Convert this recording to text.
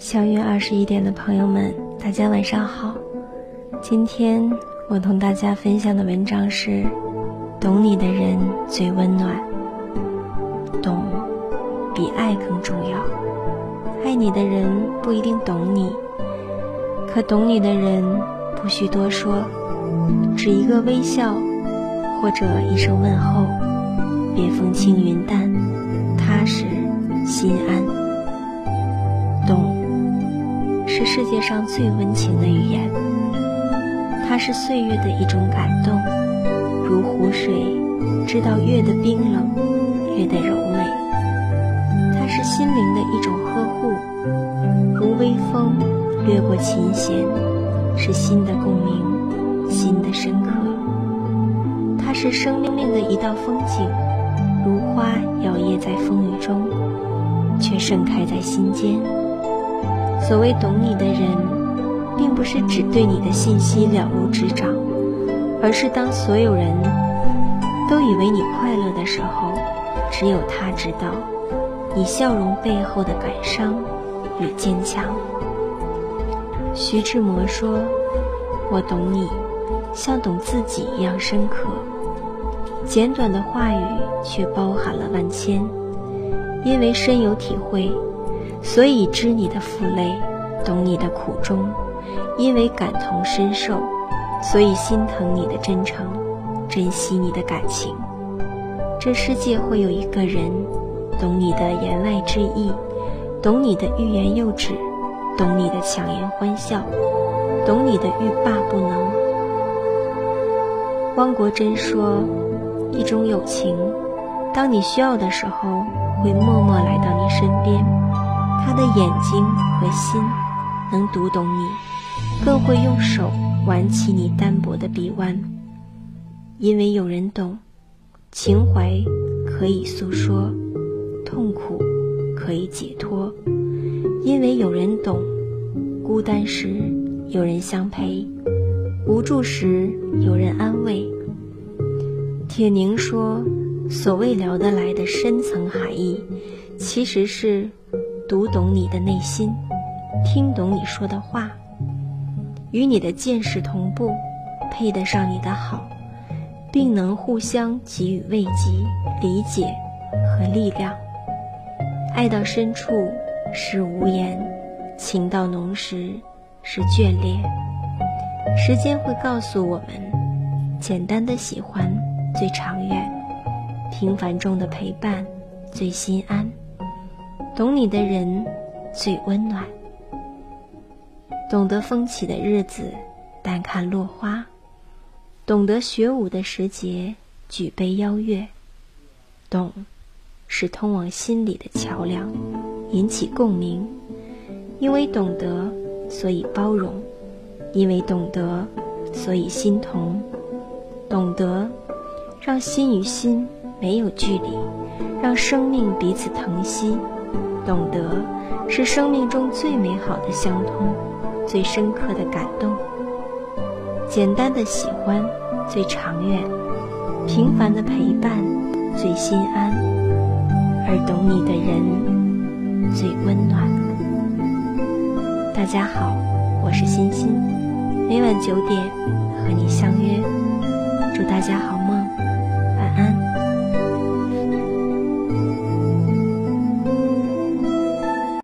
相约二十一点的朋友们，大家晚上好。今天我同大家分享的文章是：懂你的人最温暖。懂，比爱更重要。爱你的人不一定懂你，可懂你的人不需多说，只一个微笑，或者一声问候，便风轻云淡，踏实世界上最温情的语言。它是岁月的一种感动，如湖水，知道月的冰冷，月的柔美。它是心灵的一种呵护，如微风掠过琴弦，是心的共鸣，心的深刻。它是生命命的一道风景，如花摇曳在风雨中，却盛开在心间。所谓懂你的人，并不是只对你的信息了如指掌，而是当所有人都以为你快乐的时候，只有他知道你笑容背后的感伤与坚强。徐志摩说：“我懂你，像懂自己一样深刻。”简短的话语却包含了万千，因为深有体会。所以知你的负累，懂你的苦衷，因为感同身受，所以心疼你的真诚，珍惜你的感情。这世界会有一个人，懂你的言外之意，懂你的欲言又止，懂你的强颜欢笑，懂你的欲罢不能。汪国真说：“一种友情，当你需要的时候，会默默来到你身边。”他的眼睛和心能读懂你，更会用手挽起你单薄的臂弯。因为有人懂，情怀可以诉说，痛苦可以解脱。因为有人懂，孤单时有人相陪，无助时有人安慰。铁凝说：“所谓聊得来的深层含义，其实是。”读懂你的内心，听懂你说的话，与你的见识同步，配得上你的好，并能互相给予慰藉、理解和力量。爱到深处是无言，情到浓时是眷恋。时间会告诉我们，简单的喜欢最长远，平凡中的陪伴最心安。懂你的人最温暖，懂得风起的日子，淡看落花；懂得学舞的时节，举杯邀月。懂，是通往心里的桥梁，引起共鸣。因为懂得，所以包容；因为懂得，所以心同。懂得，让心与心没有距离，让生命彼此疼惜。懂得是生命中最美好的相通，最深刻的感动。简单的喜欢最长远，平凡的陪伴最心安，而懂你的人最温暖。大家好，我是欣欣，每晚九点和你相约，祝大家好梦。